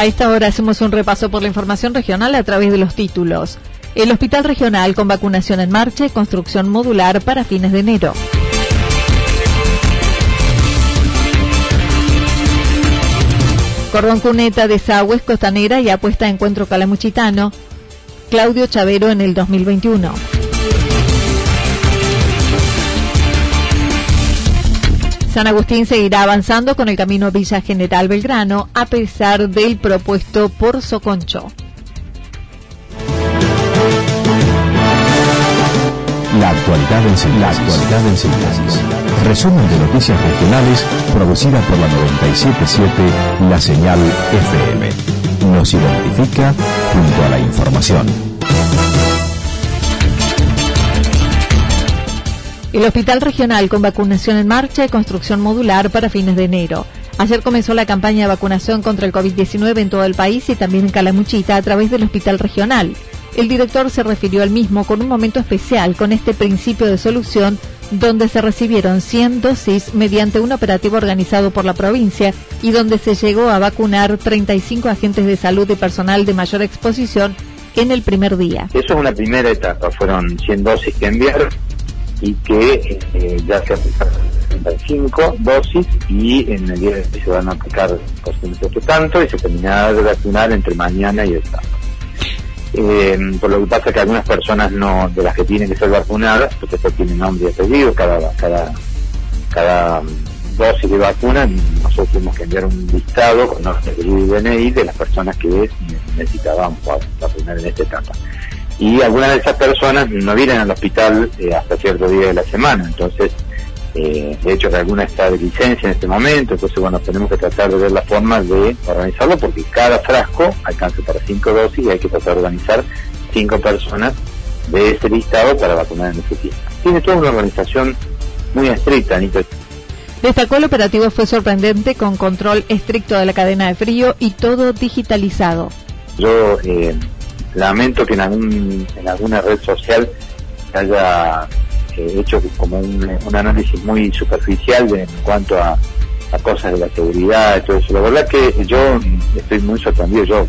A esta hora hacemos un repaso por la información regional a través de los títulos. El Hospital Regional con vacunación en marcha y construcción modular para fines de enero. Cordón Cuneta, Desagües, Costanera y apuesta Encuentro Calamuchitano. Claudio Chavero en el 2021. San Agustín seguirá avanzando con el camino Villa General Belgrano a pesar del propuesto por Soconcho. La actualidad en síntesis. Resumen de noticias regionales producida por la 977 La Señal FM. Nos identifica junto a la información. El Hospital Regional con vacunación en marcha y construcción modular para fines de enero. Ayer comenzó la campaña de vacunación contra el COVID-19 en todo el país y también en Calamuchita a través del Hospital Regional. El director se refirió al mismo con un momento especial con este principio de solución donde se recibieron 100 dosis mediante un operativo organizado por la provincia y donde se llegó a vacunar 35 agentes de salud y personal de mayor exposición en el primer día. Eso es una primera etapa, fueron 100 dosis que enviaron y que eh, ya se aplicaron 35 dosis y en el día de hoy se van a aplicar posiblemente tanto y se terminará de vacunar entre mañana y el sábado. Eh, por lo que pasa que algunas personas no de las que tienen que ser vacunadas, porque esto tiene nombre y apellido, cada, cada, cada dosis de vacuna, nosotros tenemos que enviar un listado con nombre, y DNI de las personas que necesitábamos vacunar en esta etapa. Y algunas de esas personas no vienen al hospital eh, hasta cierto día de la semana, entonces eh, de hecho que alguna está de licencia en este momento, entonces bueno, tenemos que tratar de ver la forma de organizarlo porque cada frasco alcanza para cinco dosis y hay que tratar de organizar cinco personas de ese listado para vacunar en ese tiempo. Tiene toda una organización muy estricta, Anito. Destacó el operativo fue sorprendente con control estricto de la cadena de frío y todo digitalizado. Yo eh, lamento que en, algún, en alguna red social haya hecho como un, análisis muy superficial en cuanto a, cosas de la seguridad y todo eso. La verdad que yo estoy muy sorprendido, yo,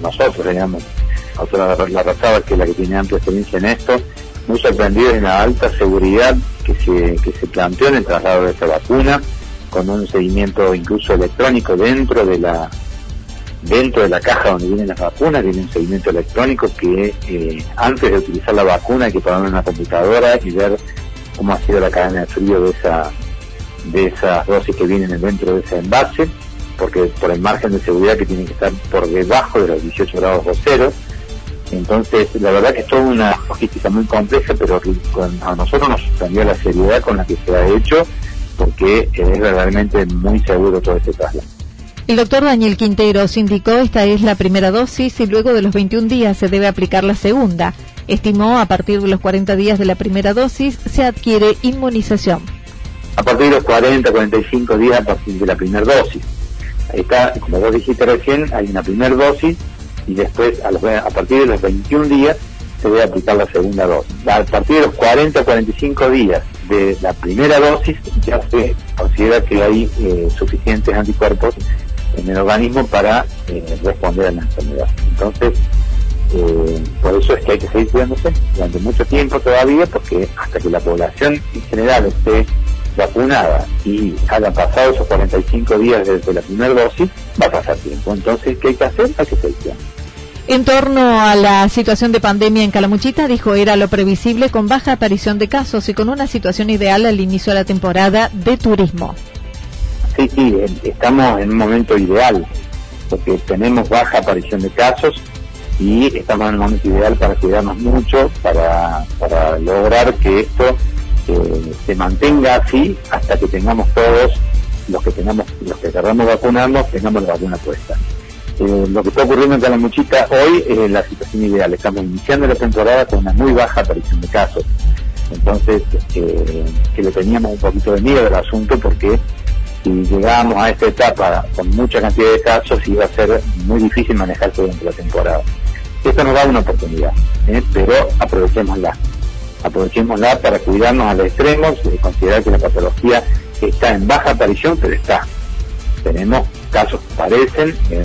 nosotros, digamos, autora la Razaba, que es la que tiene amplia experiencia en esto, muy sorprendido en la alta seguridad que se, que se planteó en el traslado de esta vacuna, con un seguimiento incluso electrónico dentro de la dentro de la caja donde vienen las vacunas viene un seguimiento electrónico que eh, antes de utilizar la vacuna hay que poner una computadora y ver cómo ha sido la cadena de frío de esa de esas dosis que vienen dentro de ese envase, porque por el margen de seguridad que tiene que estar por debajo de los 18 grados o cero. Entonces, la verdad que es toda una logística muy compleja, pero a nosotros nos sorprendió la seriedad con la que se ha hecho, porque es verdaderamente muy seguro todo este traslado. El doctor Daniel Quinteros indicó esta es la primera dosis y luego de los 21 días se debe aplicar la segunda. Estimó a partir de los 40 días de la primera dosis se adquiere inmunización. A partir de los 40, 45 días a partir de la primera dosis. Está, como vos dijiste recién, hay una primera dosis y después a, partir de los 21 días se debe aplicar la segunda dosis. A partir de los 40 45 días de la primera dosis ya se considera que hay eh, suficientes anticuerpos en el organismo para eh, responder a la enfermedad. Entonces, eh, por eso es que hay que seguir cuidándose durante mucho tiempo todavía, porque hasta que la población en general esté vacunada y hayan pasado esos 45 días desde la primera dosis, va a pasar tiempo. Entonces, ¿qué hay que hacer? Hay que seleccionar. En torno a la situación de pandemia en Calamuchita, dijo era lo previsible con baja aparición de casos y con una situación ideal al inicio de la temporada de turismo. Sí, sí, estamos en un momento ideal, porque tenemos baja aparición de casos y estamos en un momento ideal para cuidarnos mucho, para, para lograr que esto eh, se mantenga así hasta que tengamos todos los que tengamos, los que queramos vacunarnos, tengamos la vacuna puesta. Eh, lo que está ocurriendo en Calamuchita hoy es la situación ideal. Estamos iniciando la temporada con una muy baja aparición de casos. Entonces, eh, que le teníamos un poquito de miedo al asunto porque si llegábamos a esta etapa con mucha cantidad de casos iba a ser muy difícil manejarse durante la temporada. Esto nos da una oportunidad, ¿eh? pero aprovechémosla. Aprovechémosla para cuidarnos a los extremos, y considerar que la patología está en baja aparición, pero está. Tenemos casos que parecen, eh,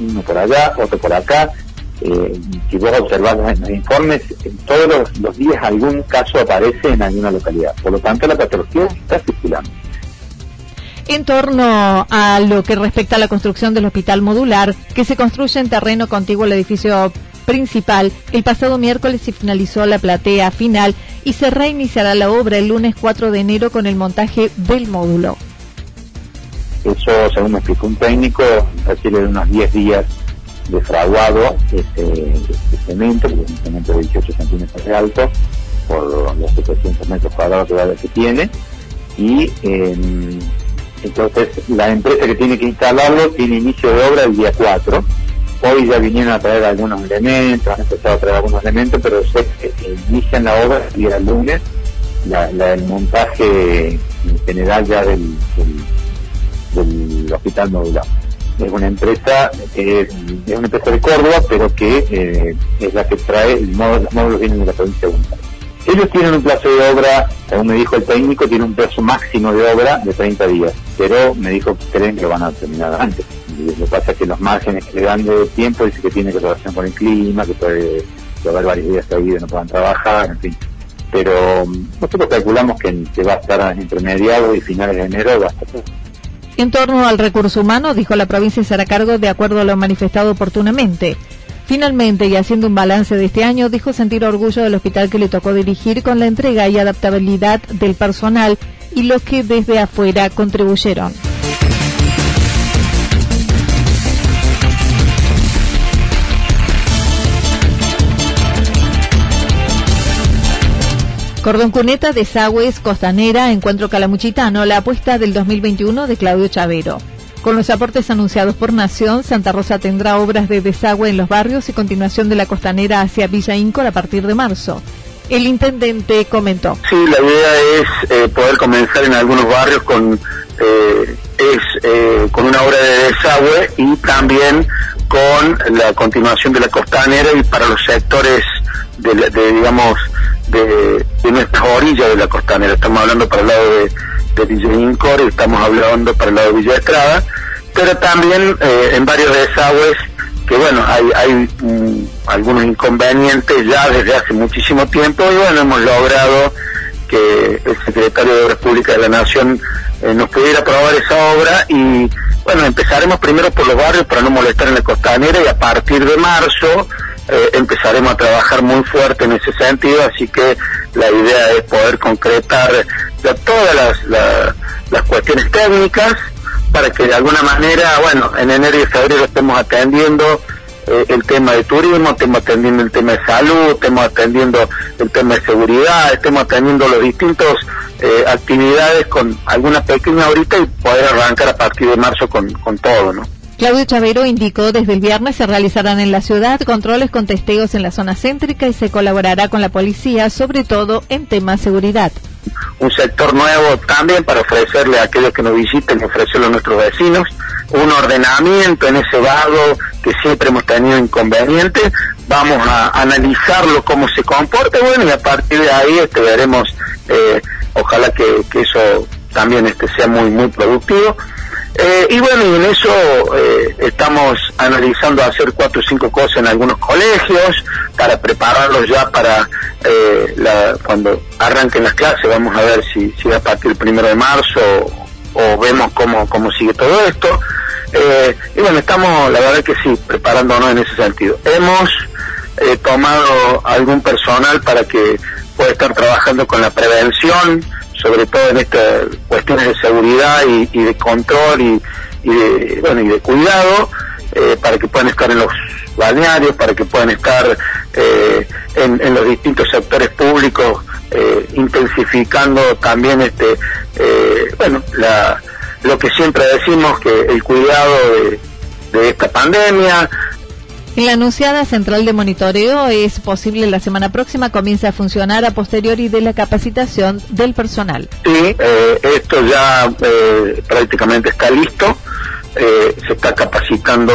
uno por allá, otro por acá. Eh, si vos observás los, informes, todos los, días algún caso aparece en alguna localidad. Por lo tanto, la patología está circulando. En torno a lo que respecta a la construcción del hospital modular, que se construye en terreno contiguo al edificio principal, el pasado miércoles se finalizó la platea final y se reiniciará la obra el lunes 4 de enero con el montaje del módulo. Eso, según me explicó un técnico, requiere de unos 10 días de fraguado este, este cemento, porque es un cemento de 18 centímetros de alto, por los 700 metros cuadrados que tiene. Y em, entonces la empresa que tiene que instalarlo tiene inicio de obra el día 4. Hoy ya vinieron a traer algunos elementos, han empezado a traer algunos elementos, pero que inician la obra el día lunes, la, el montaje general ya del del hospital modular. Es una empresa, es una empresa de Córdoba, pero que eh, es la que trae, los módulos vienen de la provincia de Buenos Ellos tienen un plazo de obra, según me dijo el técnico, tiene un plazo máximo de obra de 30 días, pero me dijo que creen que van a terminar antes. Lo que pasa es que los márgenes que le dan de tiempo dice que tiene que relación con el clima, que puede haber varios días de no puedan trabajar, en fin. Pero mm, nosotros calculamos que, que va a estar entre mediados y finales de enero, va a estar en torno al recurso humano, dijo la provincia será cargo de acuerdo a lo manifestado oportunamente. Finalmente, y haciendo un balance de este año, dijo sentir orgullo del hospital que le tocó dirigir con la entrega y adaptabilidad del personal y los que desde afuera contribuyeron. Cordón Cuneta, Desagües, Costanera, Encuentro Calamuchitano, la apuesta del 2021 de Claudio Chavero. Con los aportes anunciados por Nación, Santa Rosa tendrá obras de desagüe en los barrios y continuación de la costanera hacia Villa Incor a partir de marzo. El intendente comentó. Sí, la idea es eh, poder comenzar en algunos barrios con, eh, es, eh, con una obra de desagüe y también con la continuación de la costanera y para los sectores de, de digamos, de, de nuestras orillas de la costanera. Estamos hablando para el lado de, de Villa Incor, estamos hablando para el lado de Villa Estrada, pero también eh, en varios desagües que bueno, hay, hay mm, algunos inconvenientes ya desde hace muchísimo tiempo y bueno, hemos logrado que el secretario de Obras Públicas de la Nación eh, nos pudiera aprobar esa obra y bueno, empezaremos primero por los barrios para no molestar en la costanera y a partir de marzo eh, empezaremos a trabajar muy fuerte en ese sentido, así que la idea es poder concretar todas las, las cuestiones técnicas para que de alguna manera, bueno, en enero y febrero estemos atendiendo eh, el tema de turismo, estemos atendiendo el tema de salud, estemos atendiendo el tema de seguridad, estemos atendiendo los distintos eh, actividades con alguna pequeña ahorita y poder arrancar a partir de marzo con, con todo, ¿no? Claudio Chavero indicó desde el viernes se realizarán en la ciudad controles con testeos en la zona céntrica y se colaborará con la policía, sobre todo en temas seguridad. Un sector nuevo también para ofrecerle a aquellos que nos visiten, ofrecerle a nuestros vecinos un ordenamiento en ese vago que siempre hemos tenido inconvenientes. Vamos a analizarlo cómo se comporta, bueno, y a partir de ahí este, veremos, eh, ojalá que, que eso también este, sea muy, muy productivo Eh, y bueno, y en eso eh, estamos analizando hacer cuatro o cinco cosas en algunos colegios para prepararlos ya para eh, la, cuando arranquen las clases. Vamos a ver si, si a partir del primero de marzo o, vemos cómo, cómo sigue todo esto. y bueno, estamos, la verdad que sí, preparándonos en ese sentido. Hemos tomado algún personal para que pueda estar trabajando con la prevención, sobre todo en estas cuestiones de seguridad y, de control y, de, bueno, y de cuidado, eh, para que puedan estar en los balnearios, para que puedan estar eh, en, los distintos sectores públicos, eh, intensificando también este, bueno, la, lo que siempre decimos, que el cuidado de esta pandemia, en la anunciada central de monitoreo es posible la semana próxima comience a funcionar a posteriori de la capacitación del personal. Sí, eh, esto ya eh, prácticamente está listo. Eh, se está capacitando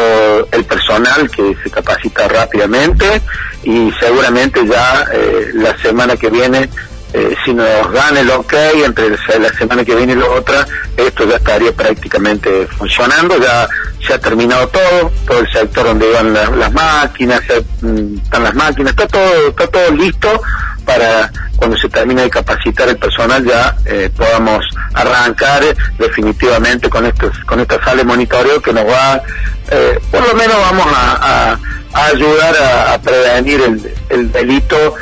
el personal que se capacita rápidamente y seguramente ya la semana que viene eh, si nos dan el ok entre la semana que viene y la otra, esto ya estaría prácticamente funcionando, ya ha terminado todo, todo el sector donde iban las máquinas, mm, están las máquinas, está todo, está todo listo para cuando se termine de capacitar el personal ya eh, podamos arrancar definitivamente con estos, con esta sala de monitoreo que nos va, eh, por lo menos vamos a, ayudar a, prevenir el, el delito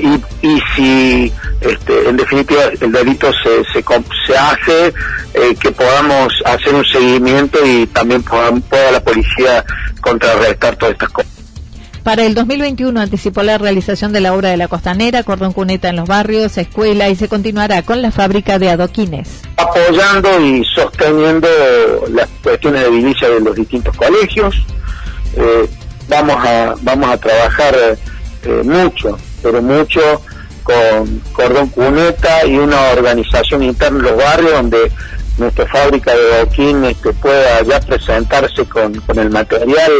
y, y si este, en definitiva el delito se, se, se hace, eh, que podamos hacer un seguimiento y también pueda, la policía contrarrestar todas estas cosas. Para el 2021 anticipó la realización de la obra de la costanera, cordón cuneta en los barrios, escuela y se continuará con la fábrica de adoquines. Apoyando y sosteniendo las cuestiones de edilicia de los distintos colegios. Eh, vamos, a, vamos a trabajar eh, mucho, pero mucho con cordón cuneta y una organización interna en los barrios donde nuestra fábrica de boquín este, pueda ya presentarse con, con el material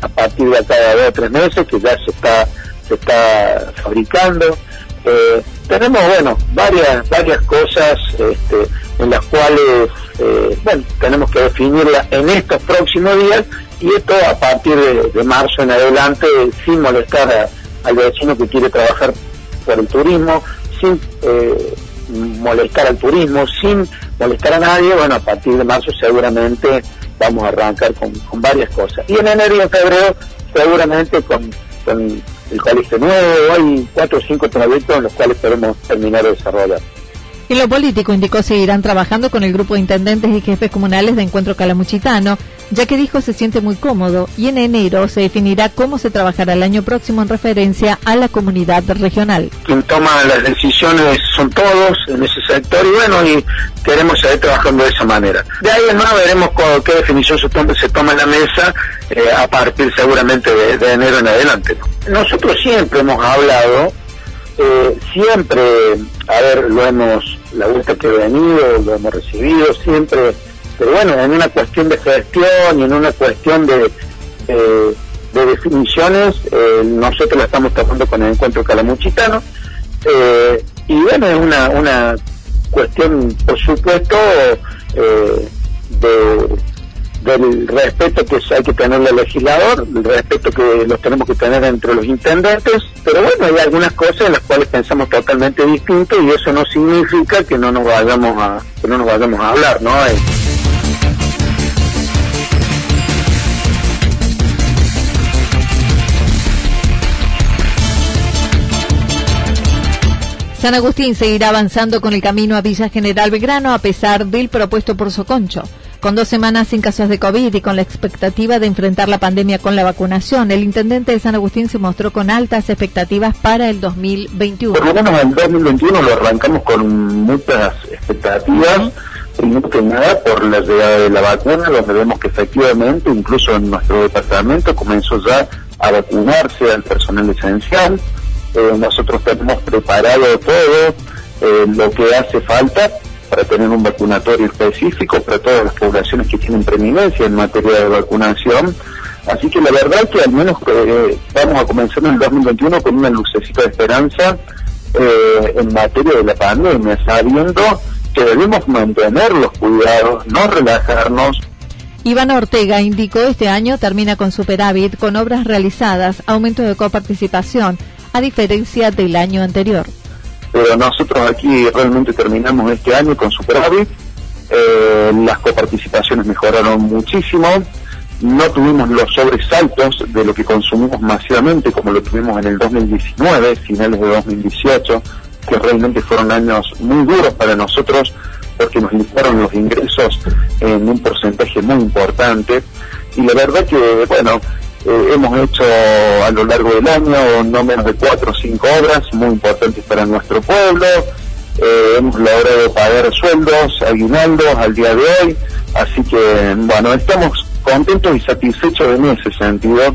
a partir de cada dos o tres meses que ya se está se está fabricando. Eh, tenemos bueno varias varias cosas este, en las cuales eh, bueno tenemos que definirla en estos próximos días y esto a partir de, marzo en adelante sin molestar al vecino que quiere trabajar por el turismo, sin eh, molestar al turismo, sin molestar a nadie, bueno, a partir de marzo seguramente vamos a arrancar con, varias cosas. Y en enero y en febrero seguramente con, el colegio nuevo, hay cuatro o cinco proyectos en los cuales podemos terminar de desarrollar. En lo político indicó seguirán trabajando con el grupo de intendentes y jefes comunales de Encuentro Calamuchitano, ya que dijo se siente muy cómodo y en enero se definirá cómo se trabajará el año próximo en referencia a la comunidad regional. Quien toma las decisiones son todos en ese sector y bueno, y queremos seguir trabajando de esa manera. De ahí en más veremos qué definición se toma, se toma en la mesa eh, a partir seguramente de, enero en adelante. Nosotros siempre hemos hablado eh, siempre, a ver, lo hemos, la vuelta que he venido, lo hemos recibido, siempre, pero bueno, en una cuestión de gestión y en una cuestión de, de definiciones, eh, nosotros la estamos tratando con el encuentro calamuchitano, eh, y bueno, es una, una cuestión, por supuesto, de del respeto que hay que tenerle al legislador, del respeto que los tenemos que tener entre los intendentes, pero bueno, hay algunas cosas en las cuales pensamos totalmente distinto y eso no significa que no nos vayamos a, que no nos vayamos a hablar, ¿no? San Agustín seguirá avanzando con el camino a Villa General Belgrano a pesar del propuesto por Soconcho. Con dos semanas sin casos de COVID y con la expectativa de enfrentar la pandemia con la vacunación, el intendente de San Agustín se mostró con altas expectativas para el 2021. Por lo menos en el 2021 lo arrancamos con muchas expectativas. Primero que nada por la llegada de la vacuna, donde vemos que efectivamente, incluso en nuestro departamento, comenzó ya a vacunarse al personal esencial. Nosotros tenemos preparado todo eh, lo que hace falta para tener un vacunatorio específico para todas las poblaciones que tienen preeminencia en materia de vacunación. Así que la verdad es que al menos eh, vamos a comenzar en el 2021 con una lucecita de esperanza eh, en materia de la pandemia, sabiendo que debemos mantener los cuidados, no relajarnos, Iván Ortega indicó este año termina con superávit, con obras realizadas, aumento de coparticipación, a diferencia del año anterior. Pero nosotros aquí realmente terminamos este año con superávit, eh, las coparticipaciones mejoraron muchísimo, no tuvimos los sobresaltos de lo que consumimos masivamente como lo tuvimos en el 2019, finales de 2018, que realmente fueron años muy duros para nosotros porque nos limitaron los ingresos en un porcentaje muy importante. Y la verdad que, bueno, eh, hemos hecho a lo largo del año no menos de cuatro o cinco obras muy importantes para nuestro pueblo, eh, hemos logrado pagar sueldos, aguinaldos al día de hoy, así que, bueno, estamos contentos y satisfechos en ese sentido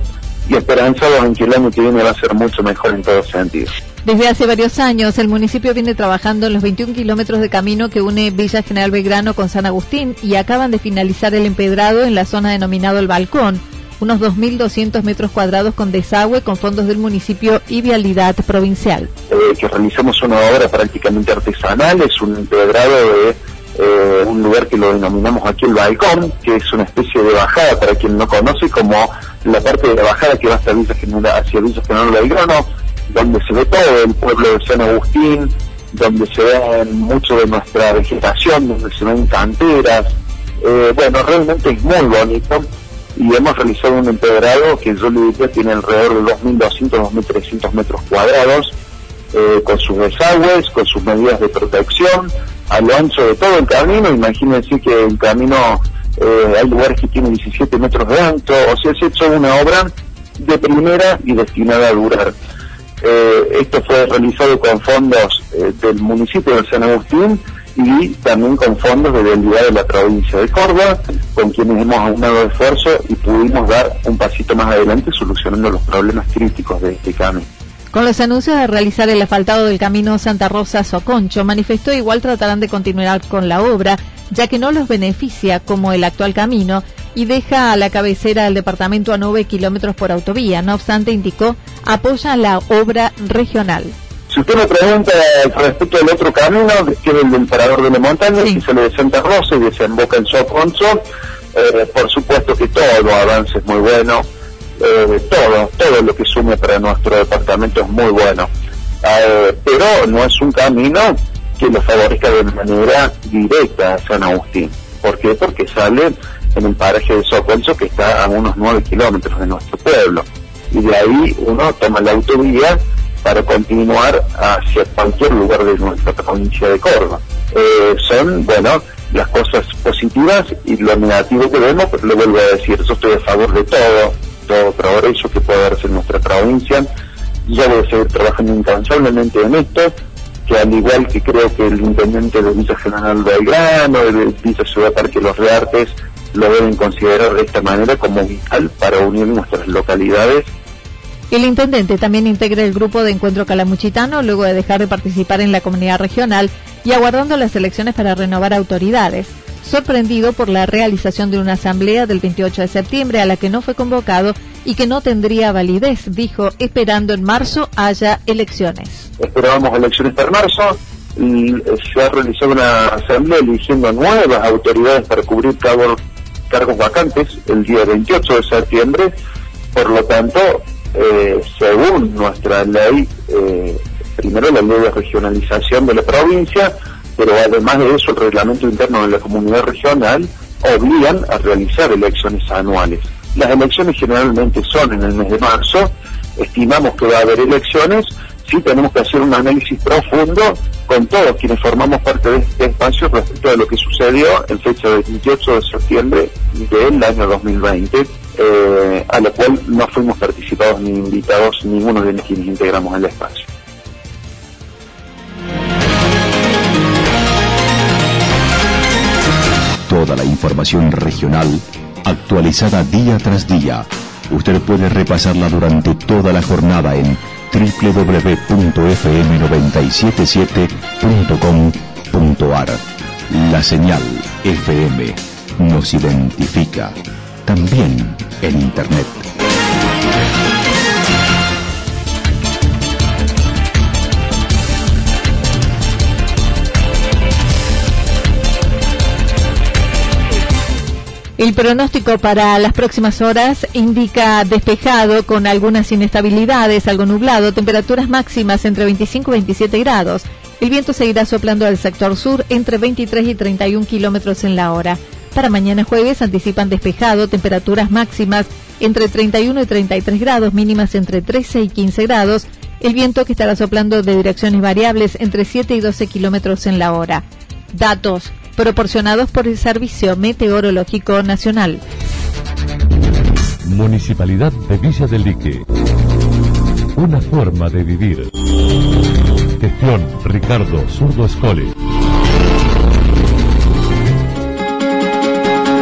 y esperanzados en que el año que viene va a ser mucho mejor en todos sentidos. Desde hace varios años, el municipio viene trabajando en los 21 kilómetros de camino que une Villa General Belgrano con San Agustín y acaban de finalizar el empedrado en la zona denominado El Balcón, unos 2.200 metros cuadrados con desagüe con fondos del municipio y vialidad provincial. Eh, que realizamos una obra prácticamente artesanal, es un empedrado de eh, un lugar que lo denominamos aquí el balcón, que es una especie de bajada para quien no conoce, como la parte de la bajada que va hasta Villa General, hacia Villa General Belgrano, donde se ve todo el pueblo de San Agustín, donde se ve mucho de nuestra vegetación, donde se ven canteras. Eh, bueno, realmente es muy bonito y hemos realizado un empedrado que yo le diría tiene alrededor de 2.200, 2.300 metros cuadrados, eh, con sus desagües, con sus medidas de protección, a lo ancho de todo el camino, imagínense que el camino eh, hay lugares que tienen 17 metros de ancho, o sea, se ha hecho una obra de primera y destinada a durar. Eh, esto fue realizado con fondos eh, del municipio de San Agustín y también con fondos de debilidad de la provincia de Córdoba, con quienes hemos aunado esfuerzo y pudimos dar un pasito más adelante solucionando los problemas críticos de este camino. Con los anuncios de realizar el asfaltado del camino Santa Rosa-Soconcho, manifestó igual tratarán de continuar con la obra, ya que no los beneficia como el actual camino y deja a la cabecera del departamento a 9 kilómetros por autovía. No obstante, indicó, apoya la obra regional. Si usted me pregunta respecto al otro camino, que es el del Parador de la Montaña, que sale de Santa Rosa y desemboca en Soconcho, eh, por supuesto que todo avance es muy bueno eh, todo, todo lo que sume para nuestro departamento es muy bueno. Eh, pero no es un camino que lo favorezca de manera directa a San Agustín. ¿Por qué? Porque sale en el paraje de Soconcho que está a unos 9 kilómetros de nuestro pueblo. Y de ahí uno toma la autovía para continuar hacia cualquier lugar de nuestra provincia de Córdoba. Eh, son, bueno, las cosas positivas y lo negativo que vemos, pero lo vuelvo a decir, yo estoy a favor de todo, todo progreso que puede darse en nuestra provincia. Yo voy a seguir trabajando incansablemente en esto, que al igual que creo que el intendente de Villa General Belgrano, de Villa Ciudad Parque Los Reartes, lo deben considerar de esta manera como vital para unir nuestras localidades el intendente también integra el grupo de encuentro calamuchitano luego de dejar de participar en la comunidad regional y aguardando las elecciones para renovar autoridades sorprendido por la realización de una asamblea del 28 de septiembre a la que no fue convocado y que no tendría validez, dijo, esperando en marzo haya elecciones. Esperábamos elecciones para marzo, y se ha realizado una asamblea eligiendo nuevas autoridades para cubrir cargos, cargos vacantes el día 28 de septiembre, por lo tanto, eh, según nuestra ley, eh, primero la ley de regionalización de la provincia, pero además de eso el reglamento interno de la comunidad regional obligan a realizar elecciones anuales. Las elecciones generalmente son en el mes de marzo, estimamos que va a haber elecciones, sí tenemos que hacer un análisis profundo con todos quienes formamos parte de este espacio respecto a lo que sucedió en fecha del 28 de septiembre del año 2020, eh, a lo cual no fuimos participados ni invitados ninguno de quienes integramos el espacio. Toda la información regional actualizada día tras día. Usted puede repasarla durante toda la jornada en www.fm977.com.ar. La señal FM nos identifica también en Internet. El pronóstico para las próximas horas indica despejado con algunas inestabilidades, algo nublado, temperaturas máximas entre 25 y 27 grados. El viento seguirá soplando al sector sur entre 23 y 31 kilómetros en la hora. Para mañana jueves anticipan despejado, temperaturas máximas entre 31 y 33 grados, mínimas entre 13 y 15 grados. El viento que estará soplando de direcciones variables entre 7 y 12 kilómetros en la hora. Datos proporcionados por el Servicio Meteorológico Nacional. Municipalidad de Villa del Lique. Una forma de vivir. Gestión Ricardo Zurdo Escole.